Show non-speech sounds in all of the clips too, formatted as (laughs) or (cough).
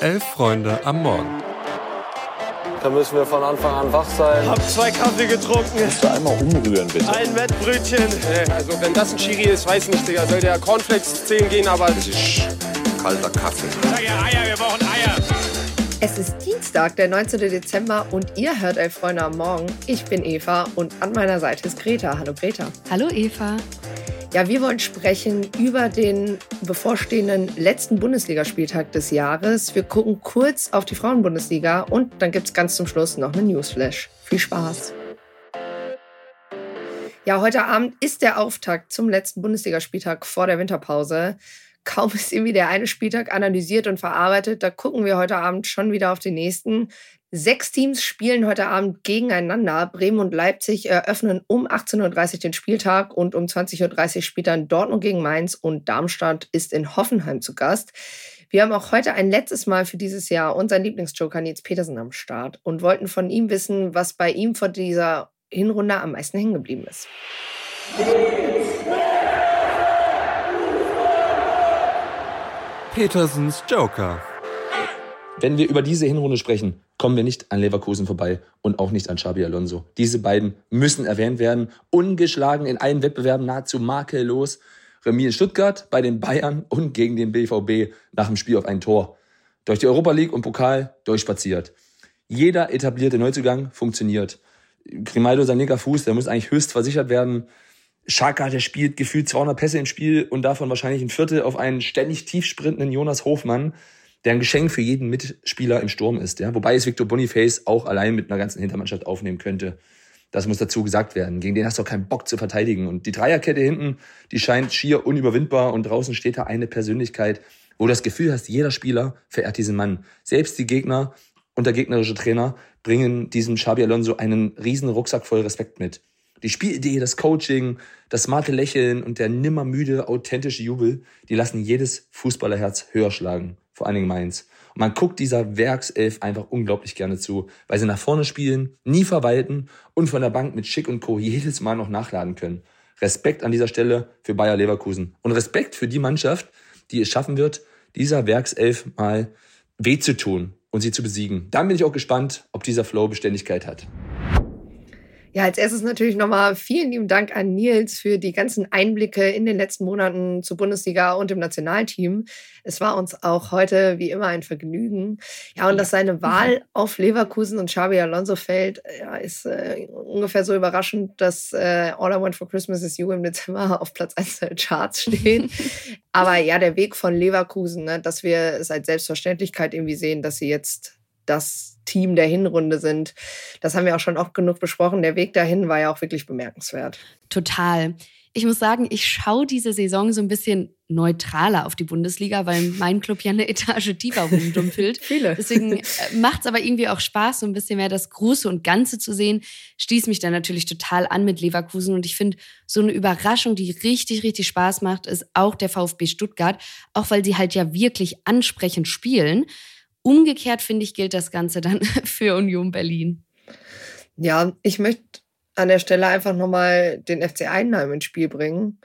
Elf Freunde am Morgen. Da müssen wir von Anfang an wach sein. Hab zwei Kaffee getrunken. Musst du einmal umrühren, bitte. Ein Wettbrötchen. Also wenn das ein Chiri ist, weiß nicht, Digga. Soll der Cornflakes 10 gehen, aber... Das ist kalter Kaffee. Sag ja Eier, wir brauchen Eier. Es ist Dienstag, der 19. Dezember und ihr hört Elf Freunde am Morgen. Ich bin Eva und an meiner Seite ist Greta. Hallo Greta. Hallo Eva. Ja, wir wollen sprechen über den bevorstehenden letzten Bundesligaspieltag des Jahres. Wir gucken kurz auf die Frauenbundesliga und dann gibt es ganz zum Schluss noch eine Newsflash. Viel Spaß. Ja, heute Abend ist der Auftakt zum letzten Bundesligaspieltag vor der Winterpause. Kaum ist irgendwie der eine Spieltag analysiert und verarbeitet, da gucken wir heute Abend schon wieder auf den nächsten. Sechs Teams spielen heute Abend gegeneinander. Bremen und Leipzig eröffnen um 18.30 Uhr den Spieltag und um 20.30 Uhr spielt dann Dortmund gegen Mainz und Darmstadt ist in Hoffenheim zu Gast. Wir haben auch heute ein letztes Mal für dieses Jahr unseren Lieblingsjoker Nils Petersen am Start und wollten von ihm wissen, was bei ihm vor dieser Hinrunde am meisten hängen geblieben ist. Petersens Joker. Wenn wir über diese Hinrunde sprechen, kommen wir nicht an Leverkusen vorbei und auch nicht an Xabi Alonso. Diese beiden müssen erwähnt werden. Ungeschlagen in allen Wettbewerben, nahezu makellos. Remis in Stuttgart, bei den Bayern und gegen den BVB nach dem Spiel auf ein Tor. Durch die Europa League und Pokal durchspaziert. Jeder etablierte Neuzugang funktioniert. Grimaldo, sein linker Fuß, der muss eigentlich höchst versichert werden. Schaka, der spielt gefühlt 200 Pässe im Spiel und davon wahrscheinlich ein Viertel auf einen ständig tief sprintenden Jonas Hofmann der ein Geschenk für jeden Mitspieler im Sturm ist. Ja? Wobei es Victor Boniface auch allein mit einer ganzen Hintermannschaft aufnehmen könnte. Das muss dazu gesagt werden. Gegen den hast du auch keinen Bock zu verteidigen. Und die Dreierkette hinten, die scheint schier unüberwindbar und draußen steht da eine Persönlichkeit, wo du das Gefühl hast, jeder Spieler verehrt diesen Mann. Selbst die Gegner und der gegnerische Trainer bringen diesem Xabi Alonso einen riesen Rucksack voll Respekt mit. Die Spielidee, das Coaching, das smarte Lächeln und der nimmermüde, authentische Jubel, die lassen jedes Fußballerherz höher schlagen vor allen Dingen Mainz. Und man guckt dieser Werkself einfach unglaublich gerne zu, weil sie nach vorne spielen, nie verwalten und von der Bank mit Schick und Co. jedes Mal noch nachladen können. Respekt an dieser Stelle für Bayer Leverkusen. Und Respekt für die Mannschaft, die es schaffen wird, dieser Werkself mal weh zu tun und sie zu besiegen. Dann bin ich auch gespannt, ob dieser Flow Beständigkeit hat. Ja, als erstes natürlich nochmal vielen lieben Dank an Nils für die ganzen Einblicke in den letzten Monaten zur Bundesliga und im Nationalteam. Es war uns auch heute wie immer ein Vergnügen. Ja, und dass seine Wahl auf Leverkusen und Xabi Alonso fällt, ja, ist äh, ungefähr so überraschend, dass äh, All I Want for Christmas is You im Dezember (laughs) auf Platz 1 der Charts steht. (laughs) Aber ja, der Weg von Leverkusen, ne, dass wir es als Selbstverständlichkeit irgendwie sehen, dass sie jetzt das Team der Hinrunde sind. Das haben wir auch schon oft genug besprochen. Der Weg dahin war ja auch wirklich bemerkenswert. Total. Ich muss sagen, ich schaue diese Saison so ein bisschen neutraler auf die Bundesliga, weil mein Club ja eine Etage tiefer (laughs) rumdumpelt. Viele. Deswegen äh, macht es aber irgendwie auch Spaß, so ein bisschen mehr das Große und Ganze zu sehen. Schließt mich dann natürlich total an mit Leverkusen. Und ich finde, so eine Überraschung, die richtig, richtig Spaß macht, ist auch der VfB Stuttgart. Auch weil sie halt ja wirklich ansprechend spielen. Umgekehrt, finde ich, gilt das Ganze dann (laughs) für Union Berlin. Ja, ich möchte an der Stelle einfach nochmal den FC Einheim ins Spiel bringen,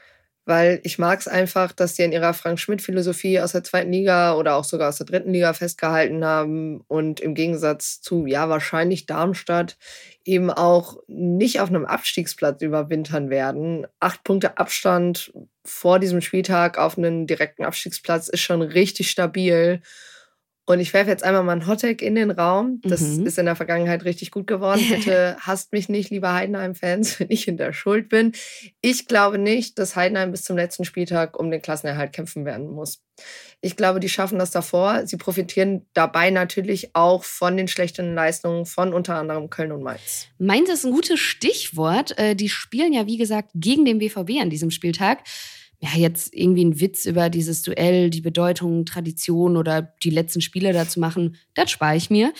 weil ich mag es einfach, dass die in ihrer Frank-Schmidt-Philosophie aus der zweiten Liga oder auch sogar aus der dritten Liga festgehalten haben und im Gegensatz zu, ja, wahrscheinlich Darmstadt eben auch nicht auf einem Abstiegsplatz überwintern werden. Acht Punkte Abstand vor diesem Spieltag auf einen direkten Abstiegsplatz ist schon richtig stabil. Und ich werfe jetzt einmal mal ein Hottag in den Raum. Das mhm. ist in der Vergangenheit richtig gut geworden. (laughs) Bitte hasst mich nicht, liebe Heidenheim-Fans, (laughs) wenn ich in der Schuld bin. Ich glaube nicht, dass Heidenheim bis zum letzten Spieltag um den Klassenerhalt kämpfen werden muss. Ich glaube, die schaffen das davor. Sie profitieren dabei natürlich auch von den schlechten Leistungen von unter anderem Köln und Mainz. Mainz ist ein gutes Stichwort. Äh, die spielen ja, wie gesagt, gegen den BVB an diesem Spieltag ja, jetzt irgendwie einen Witz über dieses Duell, die Bedeutung, Tradition oder die letzten Spiele dazu machen, das spare ich mir.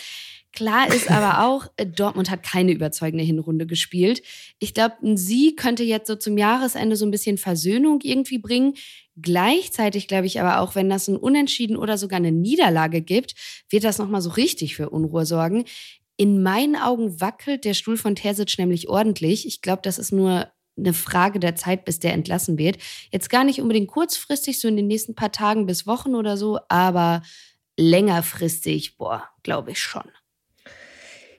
Klar ist aber (laughs) auch, äh, Dortmund hat keine überzeugende Hinrunde gespielt. Ich glaube, ein Sieg könnte jetzt so zum Jahresende so ein bisschen Versöhnung irgendwie bringen. Gleichzeitig glaube ich aber auch, wenn das ein Unentschieden oder sogar eine Niederlage gibt, wird das nochmal so richtig für Unruhe sorgen. In meinen Augen wackelt der Stuhl von Terzic nämlich ordentlich. Ich glaube, das ist nur eine Frage der Zeit, bis der entlassen wird. Jetzt gar nicht unbedingt kurzfristig, so in den nächsten paar Tagen bis Wochen oder so, aber längerfristig, boah, glaube ich schon.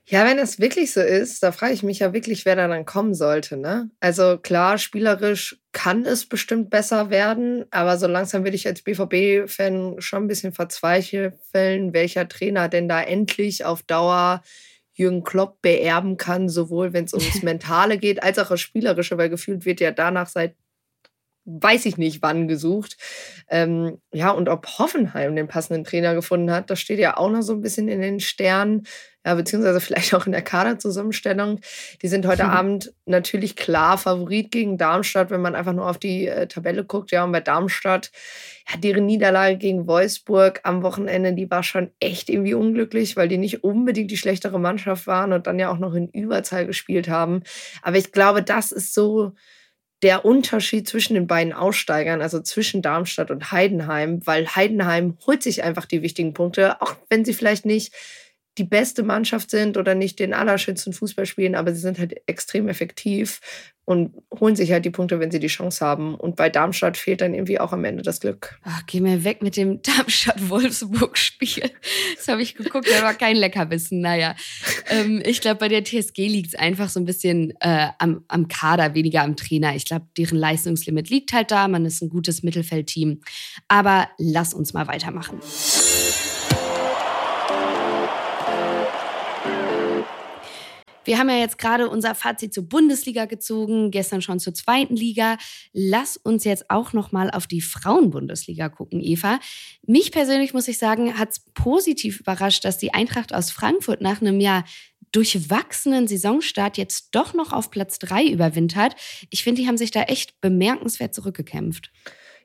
Ja, wenn das wirklich so ist, da frage ich mich ja wirklich, wer da dann kommen sollte. Ne? Also klar, spielerisch kann es bestimmt besser werden, aber so langsam würde ich als BVB-Fan schon ein bisschen verzweifeln, welcher Trainer denn da endlich auf Dauer Jürgen Klopp beerben kann, sowohl wenn es (laughs) ums Mentale geht, als auch das Spielerische, weil gefühlt wird ja danach seit weiß ich nicht wann gesucht. Ähm, ja, und ob Hoffenheim den passenden Trainer gefunden hat, das steht ja auch noch so ein bisschen in den Sternen, ja, beziehungsweise vielleicht auch in der Kaderzusammenstellung. Die sind heute hm. Abend natürlich klar Favorit gegen Darmstadt, wenn man einfach nur auf die äh, Tabelle guckt. Ja, und bei Darmstadt, ja, deren Niederlage gegen Wolfsburg am Wochenende, die war schon echt irgendwie unglücklich, weil die nicht unbedingt die schlechtere Mannschaft waren und dann ja auch noch in Überzahl gespielt haben. Aber ich glaube, das ist so der Unterschied zwischen den beiden Aussteigern, also zwischen Darmstadt und Heidenheim, weil Heidenheim holt sich einfach die wichtigen Punkte, auch wenn sie vielleicht nicht die beste Mannschaft sind oder nicht den allerschönsten Fußball spielen, aber sie sind halt extrem effektiv und holen sich halt die Punkte, wenn sie die Chance haben. Und bei Darmstadt fehlt dann irgendwie auch am Ende das Glück. Ach, geh mir weg mit dem (laughs) Darmstadt-Wolfsburg-Spiel. Das habe ich geguckt, da war kein Leckerbissen. Naja, ähm, ich glaube, bei der TSG liegt es einfach so ein bisschen äh, am, am Kader, weniger am Trainer. Ich glaube, deren Leistungslimit liegt halt da. Man ist ein gutes Mittelfeldteam. Aber lass uns mal weitermachen. Wir haben ja jetzt gerade unser Fazit zur Bundesliga gezogen, gestern schon zur zweiten Liga. Lass uns jetzt auch noch mal auf die Frauenbundesliga gucken, Eva. Mich persönlich muss ich sagen, hat es positiv überrascht, dass die Eintracht aus Frankfurt nach einem Jahr durchwachsenen Saisonstart jetzt doch noch auf Platz drei überwintert. Ich finde, die haben sich da echt bemerkenswert zurückgekämpft.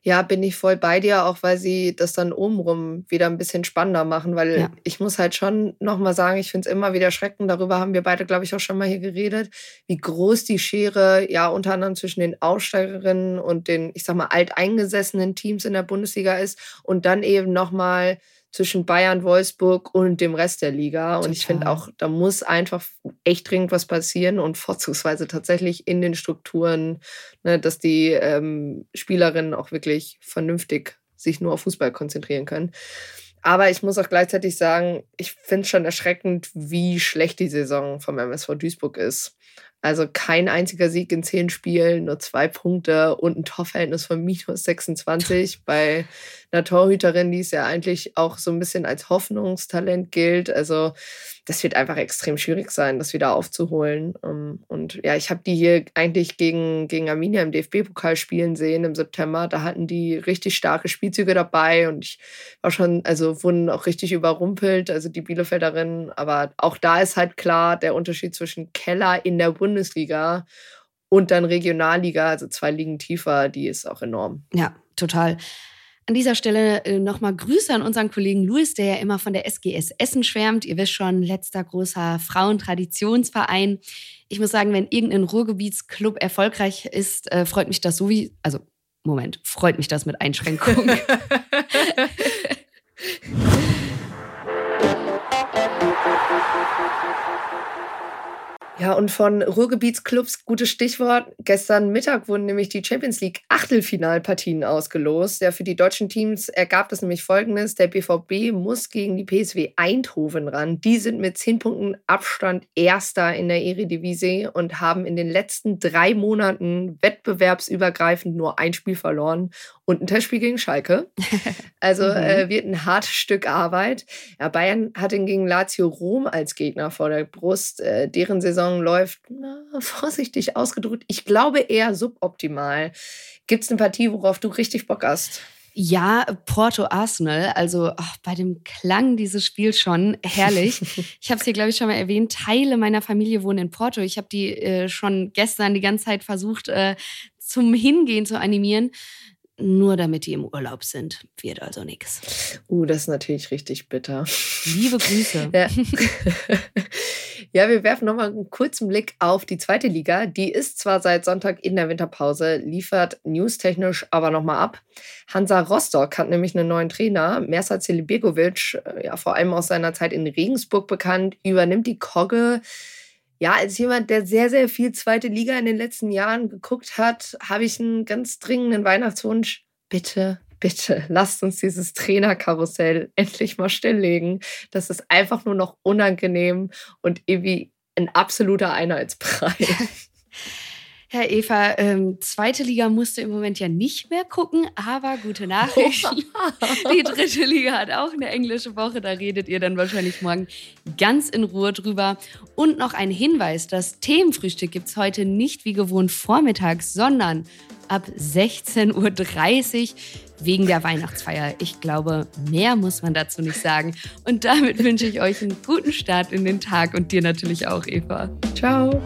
Ja, bin ich voll bei dir, auch weil sie das dann obenrum wieder ein bisschen spannender machen, weil ja. ich muss halt schon nochmal sagen, ich finde es immer wieder schreckend, darüber haben wir beide, glaube ich, auch schon mal hier geredet, wie groß die Schere ja unter anderem zwischen den Aussteigerinnen und den, ich sag mal, alteingesessenen Teams in der Bundesliga ist und dann eben nochmal zwischen Bayern, Wolfsburg und dem Rest der Liga. Und Total. ich finde auch, da muss einfach echt dringend was passieren und vorzugsweise tatsächlich in den Strukturen, ne, dass die ähm, Spielerinnen auch wirklich vernünftig sich nur auf Fußball konzentrieren können. Aber ich muss auch gleichzeitig sagen, ich finde es schon erschreckend, wie schlecht die Saison vom MSV Duisburg ist. Also kein einziger Sieg in zehn Spielen, nur zwei Punkte und ein Torverhältnis von minus 26 (laughs) bei einer Torhüterin, die es ja eigentlich auch so ein bisschen als Hoffnungstalent gilt. Also das wird einfach extrem schwierig sein, das wieder aufzuholen. Ähm, und ja, ich habe die hier eigentlich gegen, gegen Arminia im DFB-Pokal spielen sehen im September. Da hatten die richtig starke Spielzüge dabei und ich war schon, also wurden auch richtig überrumpelt, also die Bielefelderinnen. Aber auch da ist halt klar der Unterschied zwischen Keller in der Bundesliga und dann Regionalliga, also zwei Ligen tiefer, die ist auch enorm. Ja, total. An dieser Stelle äh, nochmal Grüße an unseren Kollegen Luis, der ja immer von der SGS Essen schwärmt. Ihr wisst schon, letzter großer Frauentraditionsverein. Ich muss sagen, wenn irgendein Ruhrgebietsclub erfolgreich ist, äh, freut mich das so wie, also Moment, freut mich das mit Einschränkungen. (laughs) (laughs) Ja, und von Ruhrgebietsclubs, gutes Stichwort. Gestern Mittag wurden nämlich die Champions League Achtelfinalpartien ausgelost. Ja, für die deutschen Teams ergab das nämlich folgendes. Der BVB muss gegen die PSW Eindhoven ran. Die sind mit zehn Punkten Abstand Erster in der Eredivisie und haben in den letzten drei Monaten wettbewerbsübergreifend nur ein Spiel verloren und ein Testspiel gegen Schalke. (laughs) Also mhm. äh, wird ein hartes Stück Arbeit. Ja, Bayern hat hingegen Lazio Rom als Gegner vor der Brust. Äh, deren Saison läuft, na, (laughs) vorsichtig ausgedrückt, ich glaube eher suboptimal. Gibt es eine Partie, worauf du richtig Bock hast? Ja, Porto Arsenal, also ach, bei dem Klang dieses Spiels schon herrlich. (laughs) ich habe es hier, glaube ich, schon mal erwähnt. Teile meiner Familie wohnen in Porto. Ich habe die äh, schon gestern die ganze Zeit versucht, äh, zum Hingehen zu animieren nur damit die im Urlaub sind. Wird also nichts. Uh, das ist natürlich richtig bitter. Liebe Grüße. Ja, (laughs) ja wir werfen nochmal einen kurzen Blick auf die zweite Liga. Die ist zwar seit Sonntag in der Winterpause, liefert newstechnisch aber nochmal ab. Hansa Rostock hat nämlich einen neuen Trainer. Mersa Celibegovic, äh, ja, vor allem aus seiner Zeit in Regensburg bekannt, übernimmt die Kogge. Ja, als jemand, der sehr, sehr viel zweite Liga in den letzten Jahren geguckt hat, habe ich einen ganz dringenden Weihnachtswunsch. Bitte, bitte lasst uns dieses Trainerkarussell endlich mal stilllegen. Das ist einfach nur noch unangenehm und irgendwie ein absoluter Einheitsbrei. (laughs) Herr Eva, ähm, zweite Liga musst du im Moment ja nicht mehr gucken, aber gute Nachrichten. (laughs) (laughs) Die dritte Liga hat auch eine englische Woche, da redet ihr dann wahrscheinlich morgen ganz in Ruhe drüber. Und noch ein Hinweis, das Themenfrühstück gibt es heute nicht wie gewohnt vormittags, sondern ab 16.30 Uhr wegen der Weihnachtsfeier. Ich glaube, mehr muss man dazu nicht sagen. Und damit (laughs) wünsche ich euch einen guten Start in den Tag und dir natürlich auch, Eva. Ciao.